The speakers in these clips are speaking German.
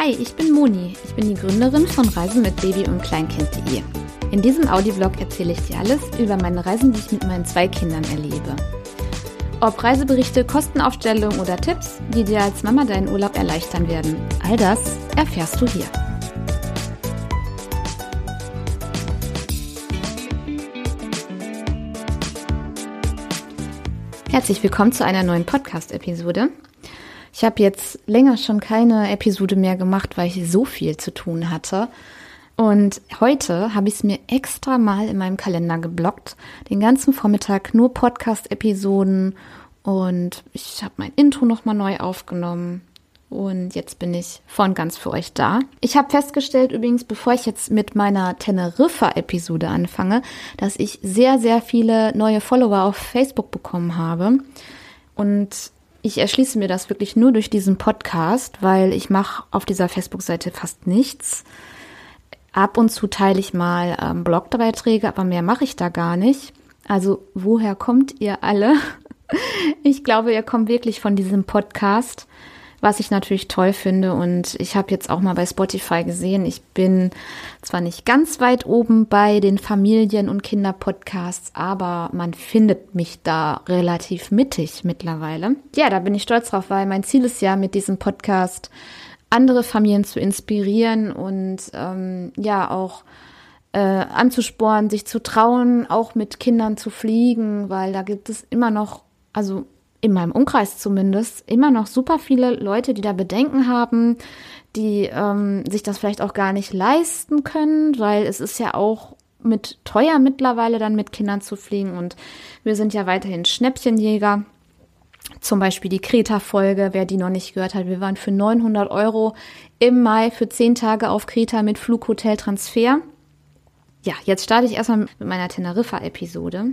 Hi, ich bin Moni. Ich bin die Gründerin von Reisen mit Baby und Kleinkind.de. In diesem Audioblog erzähle ich dir alles über meine Reisen, die ich mit meinen zwei Kindern erlebe. Ob Reiseberichte, Kostenaufstellungen oder Tipps, die dir als Mama deinen Urlaub erleichtern werden, all das erfährst du hier. Herzlich willkommen zu einer neuen Podcast-Episode. Ich habe jetzt länger schon keine Episode mehr gemacht, weil ich so viel zu tun hatte. Und heute habe ich es mir extra mal in meinem Kalender geblockt. Den ganzen Vormittag nur Podcast-Episoden und ich habe mein Intro nochmal neu aufgenommen. Und jetzt bin ich von ganz für euch da. Ich habe festgestellt übrigens, bevor ich jetzt mit meiner Teneriffa-Episode anfange, dass ich sehr, sehr viele neue Follower auf Facebook bekommen habe. Und ich erschließe mir das wirklich nur durch diesen Podcast, weil ich mache auf dieser Facebook-Seite fast nichts. Ab und zu teile ich mal ähm, Blogbeiträge, aber mehr mache ich da gar nicht. Also woher kommt ihr alle? Ich glaube, ihr kommt wirklich von diesem Podcast was ich natürlich toll finde. Und ich habe jetzt auch mal bei Spotify gesehen, ich bin zwar nicht ganz weit oben bei den Familien- und Kinderpodcasts, aber man findet mich da relativ mittig mittlerweile. Ja, da bin ich stolz drauf, weil mein Ziel ist ja mit diesem Podcast andere Familien zu inspirieren und ähm, ja auch äh, anzusporen, sich zu trauen, auch mit Kindern zu fliegen, weil da gibt es immer noch, also in meinem Umkreis zumindest, immer noch super viele Leute, die da Bedenken haben, die ähm, sich das vielleicht auch gar nicht leisten können, weil es ist ja auch mit teuer mittlerweile dann mit Kindern zu fliegen und wir sind ja weiterhin Schnäppchenjäger. Zum Beispiel die Kreta-Folge, wer die noch nicht gehört hat. Wir waren für 900 Euro im Mai für 10 Tage auf Kreta mit Flughotel-Transfer. Ja, jetzt starte ich erstmal mit meiner Teneriffa-Episode.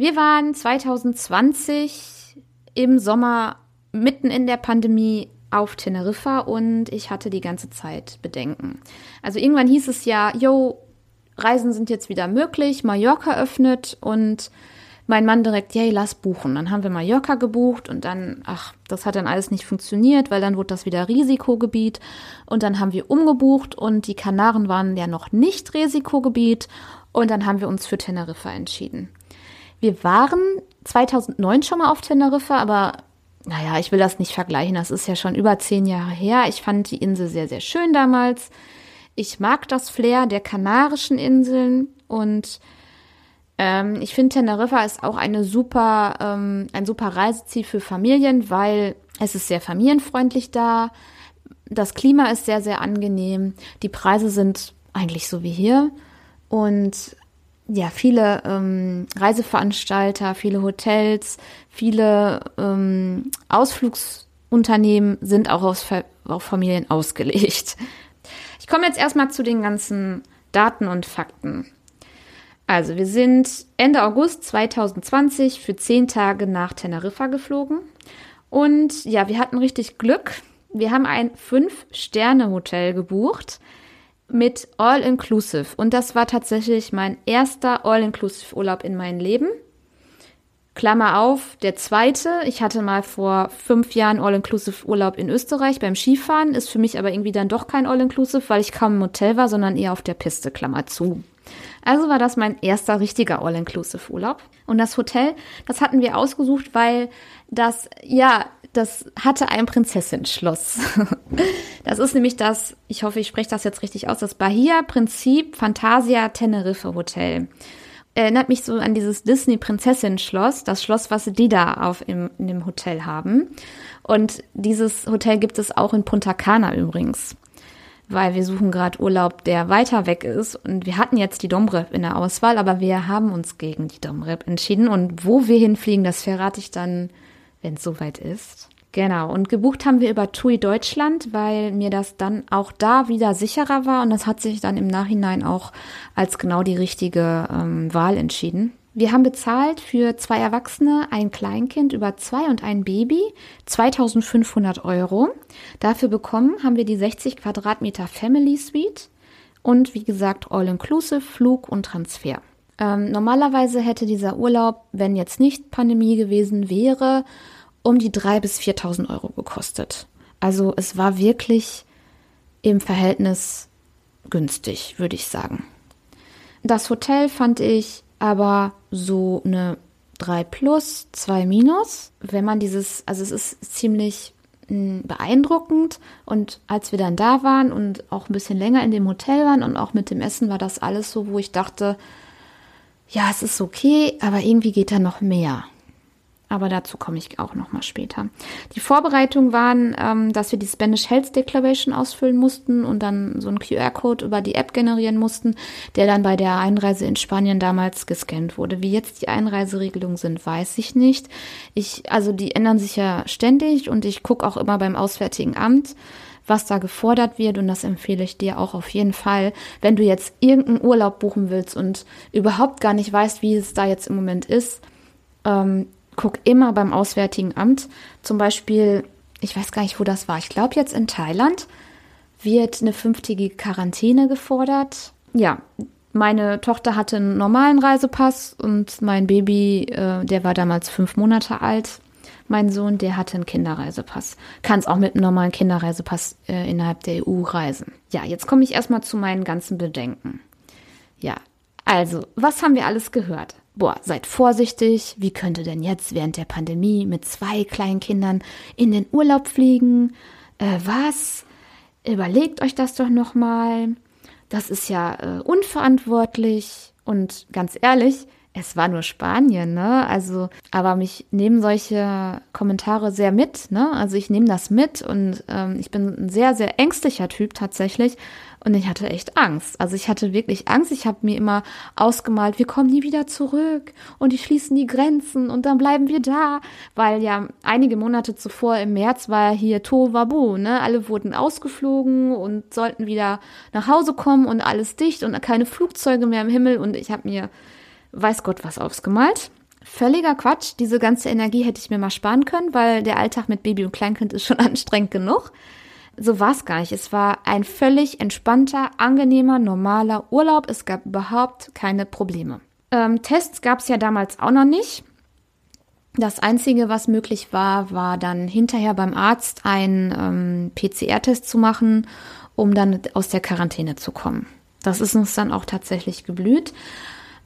Wir waren 2020 im Sommer mitten in der Pandemie auf Teneriffa und ich hatte die ganze Zeit Bedenken. Also irgendwann hieß es ja, yo, Reisen sind jetzt wieder möglich, Mallorca öffnet und mein Mann direkt, yay, lass buchen. Dann haben wir Mallorca gebucht und dann, ach, das hat dann alles nicht funktioniert, weil dann wurde das wieder Risikogebiet und dann haben wir umgebucht und die Kanaren waren ja noch nicht Risikogebiet und dann haben wir uns für Teneriffa entschieden. Wir waren 2009 schon mal auf Teneriffa, aber naja, ich will das nicht vergleichen. Das ist ja schon über zehn Jahre her. Ich fand die Insel sehr, sehr schön damals. Ich mag das Flair der Kanarischen Inseln und ähm, ich finde Teneriffa ist auch eine super, ähm, ein super Reiseziel für Familien, weil es ist sehr familienfreundlich da. Das Klima ist sehr, sehr angenehm. Die Preise sind eigentlich so wie hier. Und ja, viele ähm, Reiseveranstalter, viele Hotels, viele ähm, Ausflugsunternehmen sind auch auf, auf Familien ausgelegt. Ich komme jetzt erstmal zu den ganzen Daten und Fakten. Also, wir sind Ende August 2020 für zehn Tage nach Teneriffa geflogen. Und ja, wir hatten richtig Glück. Wir haben ein Fünf-Sterne-Hotel gebucht mit All-Inclusive. Und das war tatsächlich mein erster All-Inclusive-Urlaub in meinem Leben. Klammer auf, der zweite. Ich hatte mal vor fünf Jahren All-Inclusive-Urlaub in Österreich beim Skifahren. Ist für mich aber irgendwie dann doch kein All-Inclusive, weil ich kaum im Hotel war, sondern eher auf der Piste, Klammer zu. Also war das mein erster richtiger All-Inclusive-Urlaub. Und das Hotel, das hatten wir ausgesucht, weil das, ja, das hatte ein Prinzessin-Schloss. Das ist nämlich das, ich hoffe, ich spreche das jetzt richtig aus, das Bahia Prinzip Fantasia Tenerife Hotel. Erinnert mich so an dieses Disney-Prinzessin-Schloss, das Schloss, was die da auf im, in dem Hotel haben. Und dieses Hotel gibt es auch in Punta Cana übrigens weil wir suchen gerade Urlaub, der weiter weg ist. Und wir hatten jetzt die Domrep in der Auswahl, aber wir haben uns gegen die Domrep entschieden. Und wo wir hinfliegen, das verrate ich dann, wenn es soweit ist. Genau, und gebucht haben wir über TUI Deutschland, weil mir das dann auch da wieder sicherer war und das hat sich dann im Nachhinein auch als genau die richtige ähm, Wahl entschieden. Wir haben bezahlt für zwei Erwachsene, ein Kleinkind über zwei und ein Baby 2500 Euro. Dafür bekommen haben wir die 60 Quadratmeter Family Suite und wie gesagt All-Inclusive, Flug und Transfer. Ähm, normalerweise hätte dieser Urlaub, wenn jetzt nicht Pandemie gewesen wäre, um die 3.000 bis 4.000 Euro gekostet. Also es war wirklich im Verhältnis günstig, würde ich sagen. Das Hotel fand ich aber so eine 3 plus, 2 minus. Wenn man dieses, also es ist ziemlich hm, beeindruckend und als wir dann da waren und auch ein bisschen länger in dem Hotel waren und auch mit dem Essen war das alles so, wo ich dachte, ja, es ist okay, aber irgendwie geht da noch mehr. Aber dazu komme ich auch noch mal später. Die Vorbereitungen waren, ähm, dass wir die Spanish Health Declaration ausfüllen mussten und dann so einen QR-Code über die App generieren mussten, der dann bei der Einreise in Spanien damals gescannt wurde. Wie jetzt die Einreiseregelungen sind, weiß ich nicht. Ich, also die ändern sich ja ständig und ich gucke auch immer beim Auswärtigen Amt was da gefordert wird und das empfehle ich dir auch auf jeden Fall, wenn du jetzt irgendeinen Urlaub buchen willst und überhaupt gar nicht weißt, wie es da jetzt im Moment ist. Ähm, guck immer beim Auswärtigen Amt. Zum Beispiel, ich weiß gar nicht, wo das war. Ich glaube jetzt in Thailand wird eine fünftägige Quarantäne gefordert. Ja, meine Tochter hatte einen normalen Reisepass und mein Baby, äh, der war damals fünf Monate alt. Mein Sohn, der hatte einen Kinderreisepass. Kann es auch mit einem normalen Kinderreisepass äh, innerhalb der EU reisen. Ja, jetzt komme ich erstmal zu meinen ganzen Bedenken. Ja, also, was haben wir alles gehört? boah, seid vorsichtig, wie könnte denn jetzt während der Pandemie mit zwei kleinen Kindern in den Urlaub fliegen? Äh, was? Überlegt euch das doch nochmal. Das ist ja äh, unverantwortlich und ganz ehrlich, es war nur Spanien, ne? Also, aber mich nehmen solche Kommentare sehr mit, ne? Also ich nehme das mit und ähm, ich bin ein sehr, sehr ängstlicher Typ tatsächlich. Und ich hatte echt Angst. Also ich hatte wirklich Angst. Ich habe mir immer ausgemalt, wir kommen nie wieder zurück und die schließen die Grenzen und dann bleiben wir da. Weil ja einige Monate zuvor im März war hier Tohuwabu, ne? Alle wurden ausgeflogen und sollten wieder nach Hause kommen und alles dicht und keine Flugzeuge mehr im Himmel. Und ich habe mir weiß Gott was ausgemalt. Völliger Quatsch. Diese ganze Energie hätte ich mir mal sparen können, weil der Alltag mit Baby und Kleinkind ist schon anstrengend genug. So war es gar nicht. Es war ein völlig entspannter, angenehmer, normaler Urlaub. Es gab überhaupt keine Probleme. Ähm, Tests gab es ja damals auch noch nicht. Das Einzige, was möglich war, war dann hinterher beim Arzt einen ähm, PCR-Test zu machen, um dann aus der Quarantäne zu kommen. Das ist uns dann auch tatsächlich geblüht.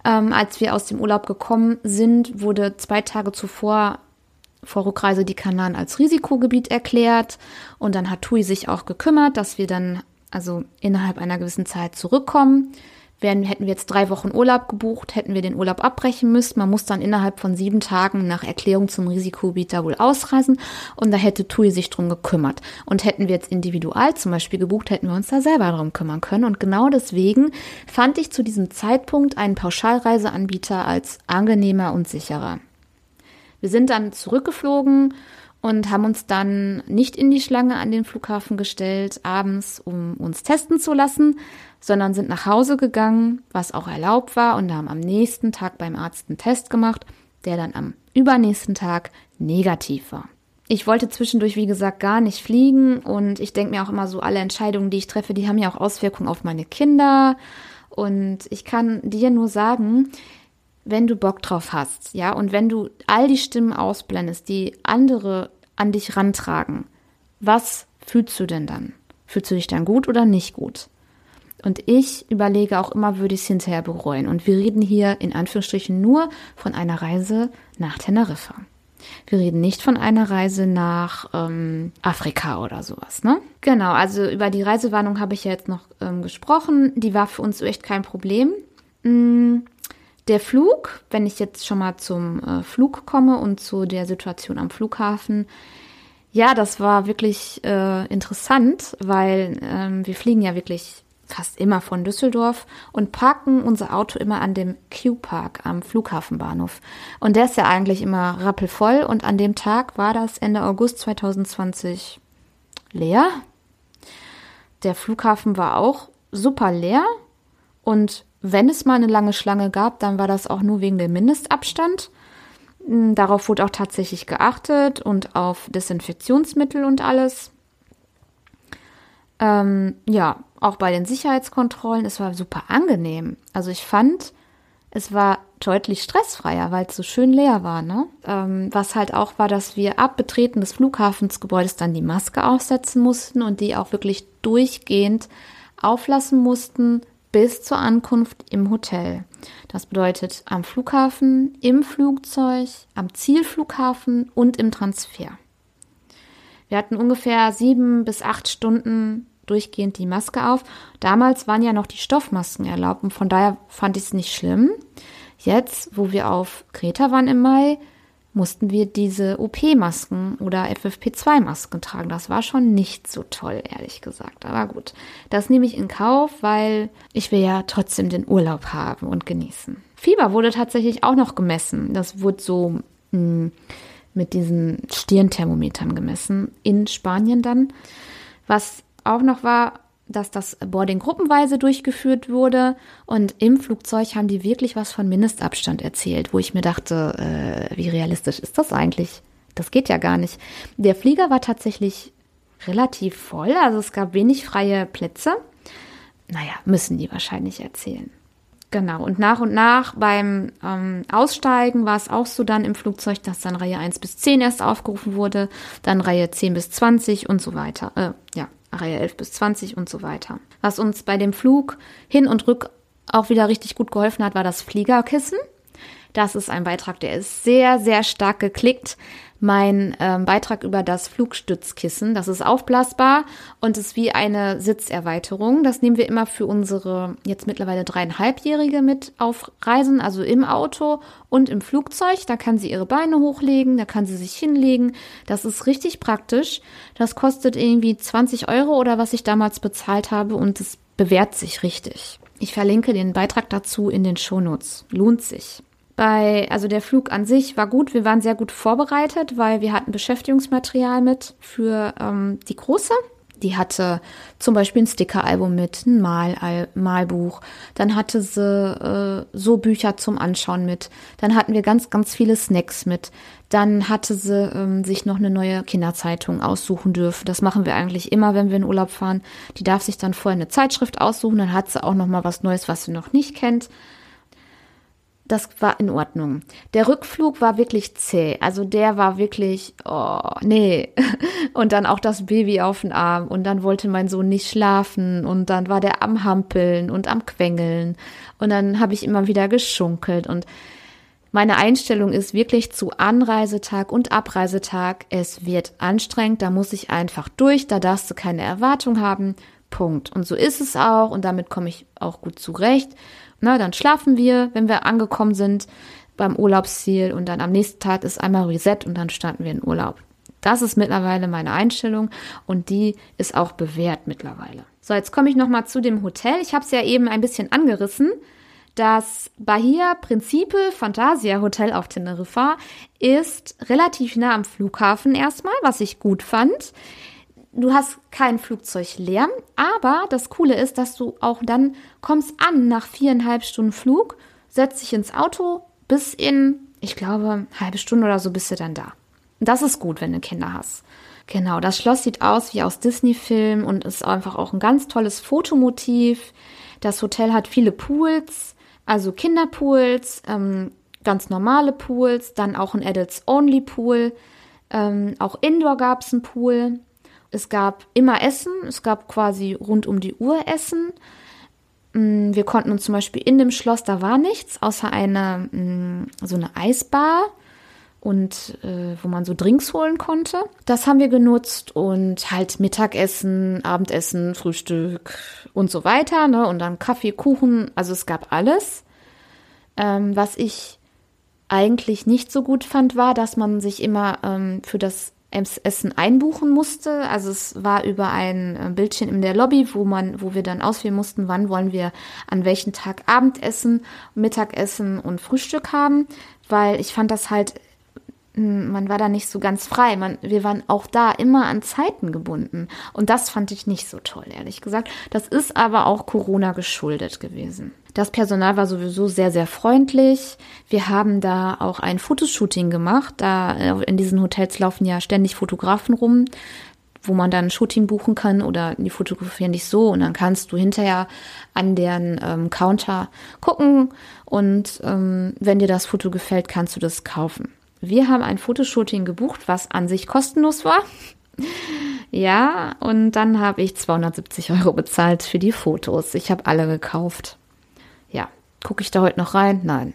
Ähm, als wir aus dem Urlaub gekommen sind, wurde zwei Tage zuvor vor Rückreise die Kanaren als Risikogebiet erklärt und dann hat TUI sich auch gekümmert, dass wir dann also innerhalb einer gewissen Zeit zurückkommen. Wären, hätten wir jetzt drei Wochen Urlaub gebucht, hätten wir den Urlaub abbrechen müssen. Man muss dann innerhalb von sieben Tagen nach Erklärung zum Risikogebiet da wohl ausreisen und da hätte TUI sich drum gekümmert. Und hätten wir jetzt individual zum Beispiel gebucht, hätten wir uns da selber drum kümmern können. Und genau deswegen fand ich zu diesem Zeitpunkt einen Pauschalreiseanbieter als angenehmer und sicherer. Wir sind dann zurückgeflogen und haben uns dann nicht in die Schlange an den Flughafen gestellt, abends, um uns testen zu lassen, sondern sind nach Hause gegangen, was auch erlaubt war, und haben am nächsten Tag beim Arzt einen Test gemacht, der dann am übernächsten Tag negativ war. Ich wollte zwischendurch, wie gesagt, gar nicht fliegen und ich denke mir auch immer so, alle Entscheidungen, die ich treffe, die haben ja auch Auswirkungen auf meine Kinder. Und ich kann dir nur sagen, wenn du Bock drauf hast, ja, und wenn du all die Stimmen ausblendest, die andere an dich rantragen, was fühlst du denn dann? Fühlst du dich dann gut oder nicht gut? Und ich überlege auch immer, würde ich es hinterher bereuen. Und wir reden hier in Anführungsstrichen nur von einer Reise nach Teneriffa. Wir reden nicht von einer Reise nach ähm, Afrika oder sowas, ne? Genau, also über die Reisewarnung habe ich ja jetzt noch ähm, gesprochen. Die war für uns echt kein Problem. Mm, der Flug, wenn ich jetzt schon mal zum äh, Flug komme und zu der Situation am Flughafen, ja, das war wirklich äh, interessant, weil ähm, wir fliegen ja wirklich fast immer von Düsseldorf und parken unser Auto immer an dem Q-Park am Flughafenbahnhof. Und der ist ja eigentlich immer rappelvoll und an dem Tag war das Ende August 2020 leer. Der Flughafen war auch super leer und wenn es mal eine lange Schlange gab, dann war das auch nur wegen dem Mindestabstand. Hm, darauf wurde auch tatsächlich geachtet und auf Desinfektionsmittel und alles. Ähm, ja, auch bei den Sicherheitskontrollen, es war super angenehm. Also ich fand, es war deutlich stressfreier, weil es so schön leer war. Ne? Ähm, was halt auch war, dass wir ab Betreten des Flughafensgebäudes dann die Maske aufsetzen mussten und die auch wirklich durchgehend auflassen mussten bis zur Ankunft im Hotel. Das bedeutet am Flughafen, im Flugzeug, am Zielflughafen und im Transfer. Wir hatten ungefähr sieben bis acht Stunden durchgehend die Maske auf. Damals waren ja noch die Stoffmasken erlaubt und von daher fand ich es nicht schlimm. Jetzt, wo wir auf Kreta waren im Mai, mussten wir diese OP-Masken oder FFP2-Masken tragen. Das war schon nicht so toll, ehrlich gesagt. Aber gut, das nehme ich in Kauf, weil ich will ja trotzdem den Urlaub haben und genießen. Fieber wurde tatsächlich auch noch gemessen. Das wurde so mh, hm, mit diesen Stirnthermometern gemessen in Spanien dann. Was auch noch war, dass das Boarding gruppenweise durchgeführt wurde und im Flugzeug haben die wirklich was von Mindestabstand erzählt, wo ich mir dachte, äh, wie realistisch ist das eigentlich? Das geht ja gar nicht. Der Flieger war tatsächlich relativ voll, also es gab wenig freie Plätze. Naja, müssen die wahrscheinlich erzählen. Genau, und nach und nach beim ähm, Aussteigen war es auch so dann im Flugzeug, dass dann Reihe 1 bis 10 erst aufgerufen wurde, dann Reihe 10 bis 20 und so weiter. Äh, ja, Reihe 11 bis 20 und so weiter. Was uns bei dem Flug hin und rück auch wieder richtig gut geholfen hat, war das Fliegerkissen. Das ist ein Beitrag, der ist sehr, sehr stark geklickt mein ähm, Beitrag über das Flugstützkissen. Das ist aufblasbar und ist wie eine Sitzerweiterung. Das nehmen wir immer für unsere jetzt mittlerweile dreieinhalbjährige mit auf Reisen, also im Auto und im Flugzeug. Da kann sie ihre Beine hochlegen, da kann sie sich hinlegen. Das ist richtig praktisch. Das kostet irgendwie 20 Euro oder was ich damals bezahlt habe und es bewährt sich richtig. Ich verlinke den Beitrag dazu in den Shownotes. Lohnt sich. Bei, also der Flug an sich war gut. Wir waren sehr gut vorbereitet, weil wir hatten Beschäftigungsmaterial mit für ähm, die Große. Die hatte zum Beispiel ein Stickeralbum mit, ein Mal Malbuch. Dann hatte sie äh, so Bücher zum Anschauen mit. Dann hatten wir ganz, ganz viele Snacks mit. Dann hatte sie ähm, sich noch eine neue Kinderzeitung aussuchen dürfen. Das machen wir eigentlich immer, wenn wir in Urlaub fahren. Die darf sich dann vorher eine Zeitschrift aussuchen. Dann hat sie auch noch mal was Neues, was sie noch nicht kennt das war in Ordnung. Der Rückflug war wirklich zäh. Also der war wirklich, oh, nee. Und dann auch das Baby auf den Arm. Und dann wollte mein Sohn nicht schlafen. Und dann war der am Hampeln und am Quengeln. Und dann habe ich immer wieder geschunkelt. Und meine Einstellung ist wirklich zu Anreisetag und Abreisetag. Es wird anstrengend. Da muss ich einfach durch. Da darfst du keine Erwartung haben. Punkt. Und so ist es auch. Und damit komme ich auch gut zurecht. Na, dann schlafen wir, wenn wir angekommen sind beim Urlaubsziel und dann am nächsten Tag ist einmal Reset und dann starten wir in Urlaub. Das ist mittlerweile meine Einstellung und die ist auch bewährt mittlerweile. So, jetzt komme ich nochmal zu dem Hotel. Ich habe es ja eben ein bisschen angerissen. Das Bahia Principe Fantasia Hotel auf Teneriffa ist relativ nah am Flughafen erstmal, was ich gut fand. Du hast keinen Flugzeuglärm, aber das Coole ist, dass du auch dann kommst an nach viereinhalb Stunden Flug, setzt dich ins Auto, bis in, ich glaube, halbe Stunde oder so bist du dann da. Das ist gut, wenn du Kinder hast. Genau, das Schloss sieht aus wie aus Disney-Filmen und ist einfach auch ein ganz tolles Fotomotiv. Das Hotel hat viele Pools, also Kinderpools, ähm, ganz normale Pools, dann auch ein Adults-Only-Pool. Ähm, auch Indoor gab es einen Pool. Es gab immer Essen, es gab quasi rund um die Uhr Essen. Mm, wir konnten uns zum Beispiel in dem Schloss, da war nichts, außer eine, mm, so eine Eisbar und äh, wo man so Drinks holen konnte. Das haben wir genutzt und halt Mittagessen, Abendessen, Frühstück und so weiter. Ne? Und dann Kaffee, Kuchen, also es gab alles. Ähm, was ich eigentlich nicht so gut fand, war, dass man sich immer ähm, für das Essen einbuchen musste. Also es war über ein äh, Bildchen in der Lobby, wo man, wo wir dann auswählen mussten, wann wollen wir an welchem Tag Abendessen, Mittagessen und Frühstück haben, weil ich fand das halt man war da nicht so ganz frei. Man, wir waren auch da immer an Zeiten gebunden. Und das fand ich nicht so toll, ehrlich gesagt. Das ist aber auch Corona geschuldet gewesen. Das Personal war sowieso sehr, sehr freundlich. Wir haben da auch ein Fotoshooting gemacht. Da äh, in diesen Hotels laufen ja ständig Fotografen rum. wo man dann ein Shooting buchen kann oder die fotografieren dich so und dann kannst du hinterher an deren ähm, Counter gucken und ähm, wenn dir das Foto gefällt, kannst du das kaufen. Wir haben ein Fotoshooting gebucht, was an sich kostenlos war. ja, und dann habe ich 270 Euro bezahlt für die Fotos. Ich habe alle gekauft. Ja, gucke ich da heute noch rein? Nein.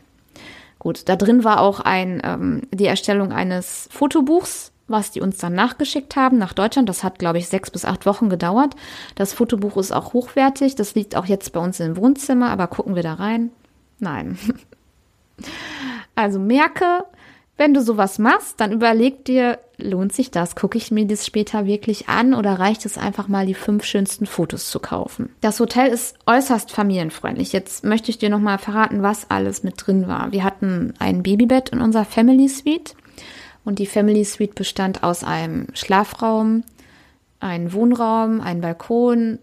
Gut, da drin war auch ein, ähm, die Erstellung eines Fotobuchs was die uns dann nachgeschickt haben nach Deutschland. Das hat, glaube ich, sechs bis acht Wochen gedauert. Das Fotobuch ist auch hochwertig. Das liegt auch jetzt bei uns im Wohnzimmer, aber gucken wir da rein? Nein. Also merke, wenn du sowas machst, dann überleg dir, lohnt sich das? Gucke ich mir das später wirklich an oder reicht es einfach mal, die fünf schönsten Fotos zu kaufen? Das Hotel ist äußerst familienfreundlich. Jetzt möchte ich dir nochmal verraten, was alles mit drin war. Wir hatten ein Babybett in unserer Family Suite. Und die Family Suite bestand aus einem Schlafraum, einem Wohnraum, einem Balkon,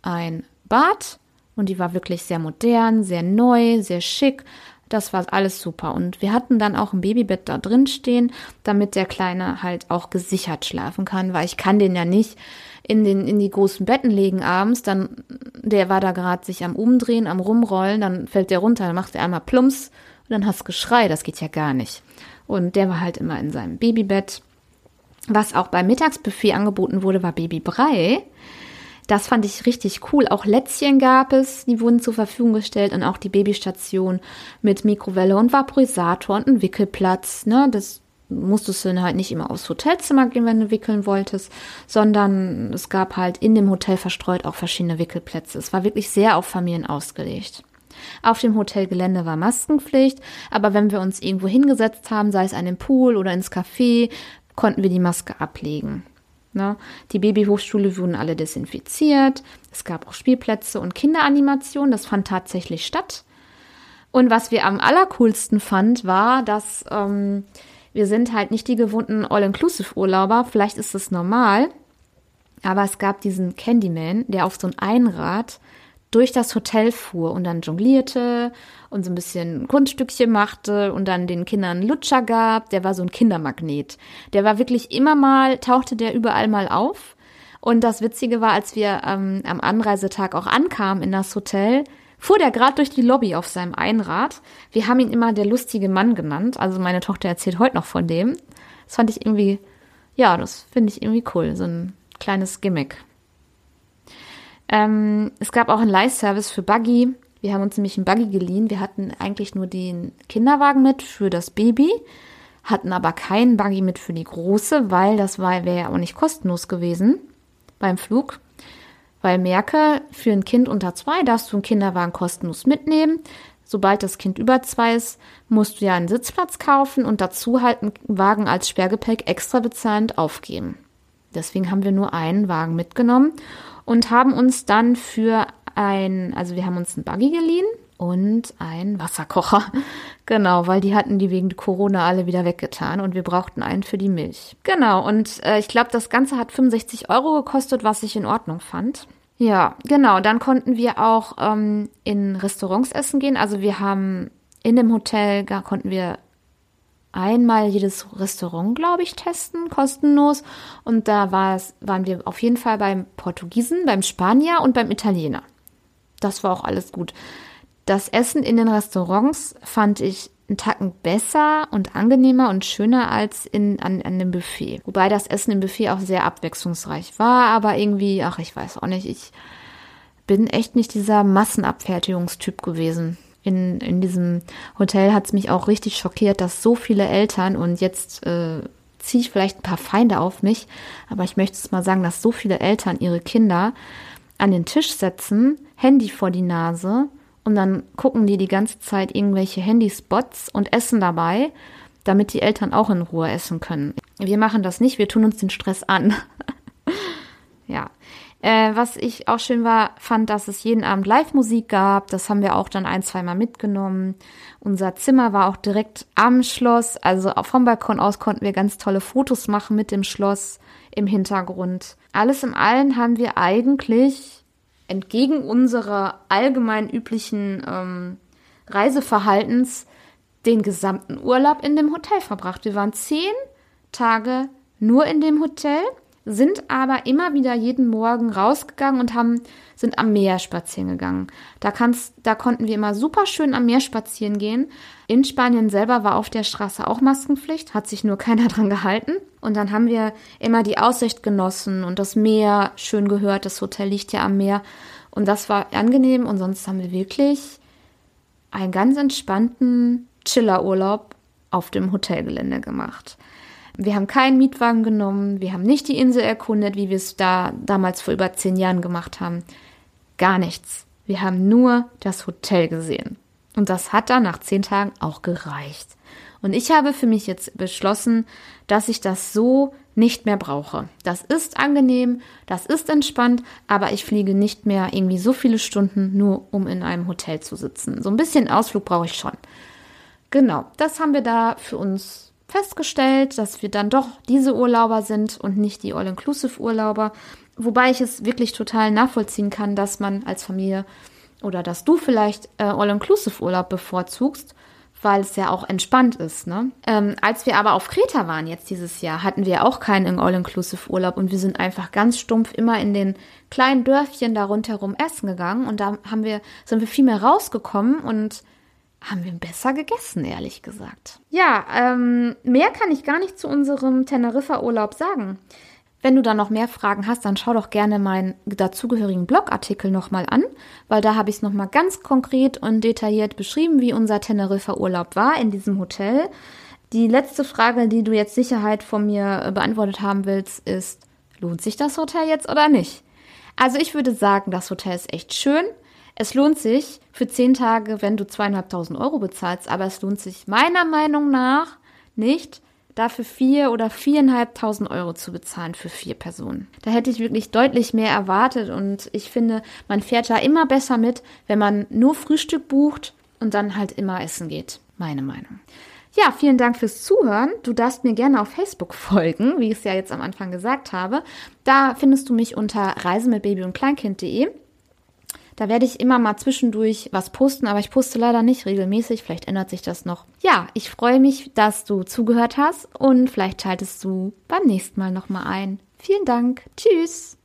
ein Bad. Und die war wirklich sehr modern, sehr neu, sehr schick. Das war alles super. Und wir hatten dann auch ein Babybett da drin stehen, damit der Kleine halt auch gesichert schlafen kann, weil ich kann den ja nicht in, den, in die großen Betten legen abends. Dann, der war da gerade sich am Umdrehen, am Rumrollen, dann fällt der runter, dann macht er einmal Plumps und dann hast Geschrei. Das geht ja gar nicht. Und der war halt immer in seinem Babybett. Was auch beim Mittagsbuffet angeboten wurde, war Babybrei. Das fand ich richtig cool. Auch Lätzchen gab es, die wurden zur Verfügung gestellt und auch die Babystation mit Mikrowelle und Vaporisator und einem Wickelplatz. Ne? Das musstest du dann halt nicht immer aufs Hotelzimmer gehen, wenn du wickeln wolltest, sondern es gab halt in dem Hotel verstreut auch verschiedene Wickelplätze. Es war wirklich sehr auf Familien ausgelegt. Auf dem Hotelgelände war Maskenpflicht, aber wenn wir uns irgendwo hingesetzt haben, sei es an den Pool oder ins Café, konnten wir die Maske ablegen. Ne? Die Babyhochschule wurden alle desinfiziert. Es gab auch Spielplätze und Kinderanimationen. Das fand tatsächlich statt. Und was wir am allercoolsten fand, war, dass ähm, wir sind halt nicht die gewohnten All-Inclusive-Urlauber. Vielleicht ist das normal. Aber es gab diesen Candyman, der auf so ein Einrad durch das Hotel fuhr und dann jonglierte und so ein bisschen Kunststückchen machte und dann den Kindern Lutscher gab. Der war so ein Kindermagnet. Der war wirklich immer mal, tauchte der überall mal auf. Und das Witzige war, als wir ähm, am Anreisetag auch ankamen in das Hotel, fuhr der gerade durch die Lobby auf seinem Einrad. Wir haben ihn immer der lustige Mann genannt. Also meine Tochter erzählt heute noch von dem. Das fand ich irgendwie, ja, das finde ich irgendwie cool. So ein kleines Gimmick. Ähm, es gab auch einen Leihservice für Buggy. Wir haben uns nämlich einen Buggy geliehen. Wir hatten eigentlich nur den Kinderwagen mit für das Baby, hatten aber keinen Buggy mit für die Große, weil das wäre ja auch nicht kostenlos gewesen beim Flug. Weil merke, für ein Kind unter zwei darfst du einen Kinderwagen kostenlos mitnehmen. Sobald das Kind über zwei ist, musst du ja einen Sitzplatz kaufen und dazu halt einen Wagen als Sperrgepäck extra bezahlend aufgeben. Deswegen haben wir nur einen Wagen mitgenommen und haben uns dann für ein, also wir haben uns einen Buggy geliehen und einen Wasserkocher. Genau, weil die hatten die wegen Corona alle wieder weggetan und wir brauchten einen für die Milch. Genau, und äh, ich glaube, das Ganze hat 65 Euro gekostet, was ich in Ordnung fand. Ja, genau, dann konnten wir auch ähm, in Restaurants essen gehen. Also wir haben in dem Hotel, da konnten wir einmal jedes Restaurant, glaube ich, testen, kostenlos. Und da waren wir auf jeden Fall beim Portugiesen, beim Spanier und beim Italiener. Das war auch alles gut. Das Essen in den Restaurants fand ich einen Tacken besser und angenehmer und schöner als in, an, an dem Buffet. Wobei das Essen im Buffet auch sehr abwechslungsreich war, aber irgendwie, ach, ich weiß auch nicht, ich bin echt nicht dieser Massenabfertigungstyp gewesen in, in diesem Hotel hat es mich auch richtig schockiert, dass so viele Eltern und jetzt äh, ziehe ich vielleicht ein paar Feinde auf mich, aber ich möchte es mal sagen, dass so viele Eltern ihre Kinder an den Tisch setzen, Handy vor die Nase und dann gucken die die ganze Zeit irgendwelche Handyspots und essen dabei, damit die Eltern auch in Ruhe essen können. Wir machen das nicht, wir tun uns den Stress an. ja, äh, was ich auch schön war, fand, dass es jeden Abend Live-Musik gab. Das haben wir auch dann ein, zweimal mitgenommen. Unser Zimmer war auch direkt am Schloss. Also vom Balkon aus konnten wir ganz tolle Fotos machen mit dem Schloss im Hintergrund. Alles im Allen haben wir eigentlich entgegen unserer allgemein üblichen ähm, Reiseverhaltens den gesamten Urlaub in dem Hotel verbracht. Wir waren zehn Tage nur in dem Hotel sind aber immer wieder jeden Morgen rausgegangen und haben, sind am Meer spazieren gegangen. Da, kannst, da konnten wir immer super schön am Meer spazieren gehen. In Spanien selber war auf der Straße auch Maskenpflicht, hat sich nur keiner dran gehalten. Und dann haben wir immer die Aussicht genossen und das Meer schön gehört. Das Hotel liegt ja am Meer. Und das war angenehm. Und sonst haben wir wirklich einen ganz entspannten Chillerurlaub auf dem Hotelgelände gemacht. Wir haben keinen Mietwagen genommen, wir haben nicht die Insel erkundet, wie wir es da damals vor über zehn Jahren gemacht haben. Gar nichts. Wir haben nur das Hotel gesehen. Und das hat dann nach zehn Tagen auch gereicht. Und ich habe für mich jetzt beschlossen, dass ich das so nicht mehr brauche. Das ist angenehm, das ist entspannt, aber ich fliege nicht mehr irgendwie so viele Stunden nur, um in einem Hotel zu sitzen. So ein bisschen Ausflug brauche ich schon. Genau, das haben wir da für uns festgestellt, dass wir dann doch diese Urlauber sind und nicht die All-Inclusive-Urlauber. Wobei ich es wirklich total nachvollziehen kann, dass man als Familie oder dass du vielleicht äh, All-Inclusive-Urlaub bevorzugst, weil es ja auch entspannt ist. Ne? Ähm, als wir aber auf Kreta waren jetzt dieses Jahr, hatten wir auch keinen All-Inclusive-Urlaub und wir sind einfach ganz stumpf immer in den kleinen Dörfchen da rundherum essen gegangen und da haben wir, sind wir viel mehr rausgekommen und haben wir besser gegessen, ehrlich gesagt. Ja, ähm, mehr kann ich gar nicht zu unserem Teneriffa-Urlaub sagen. Wenn du da noch mehr Fragen hast, dann schau doch gerne meinen dazugehörigen Blogartikel nochmal an, weil da habe ich es nochmal ganz konkret und detailliert beschrieben, wie unser Teneriffa-Urlaub war in diesem Hotel. Die letzte Frage, die du jetzt Sicherheit von mir äh, beantwortet haben willst, ist, lohnt sich das Hotel jetzt oder nicht? Also ich würde sagen, das Hotel ist echt schön. Es lohnt sich für zehn Tage, wenn du zweieinhalbtausend Euro bezahlst, aber es lohnt sich meiner Meinung nach nicht, dafür vier oder viereinhalbtausend Euro zu bezahlen für vier Personen. Da hätte ich wirklich deutlich mehr erwartet und ich finde, man fährt da immer besser mit, wenn man nur Frühstück bucht und dann halt immer essen geht. Meine Meinung. Ja, vielen Dank fürs Zuhören. Du darfst mir gerne auf Facebook folgen, wie ich es ja jetzt am Anfang gesagt habe. Da findest du mich unter reise und Kleinkind.de. Da werde ich immer mal zwischendurch was posten, aber ich poste leider nicht regelmäßig. Vielleicht ändert sich das noch. Ja, ich freue mich, dass du zugehört hast und vielleicht schaltest du beim nächsten Mal nochmal ein. Vielen Dank. Tschüss.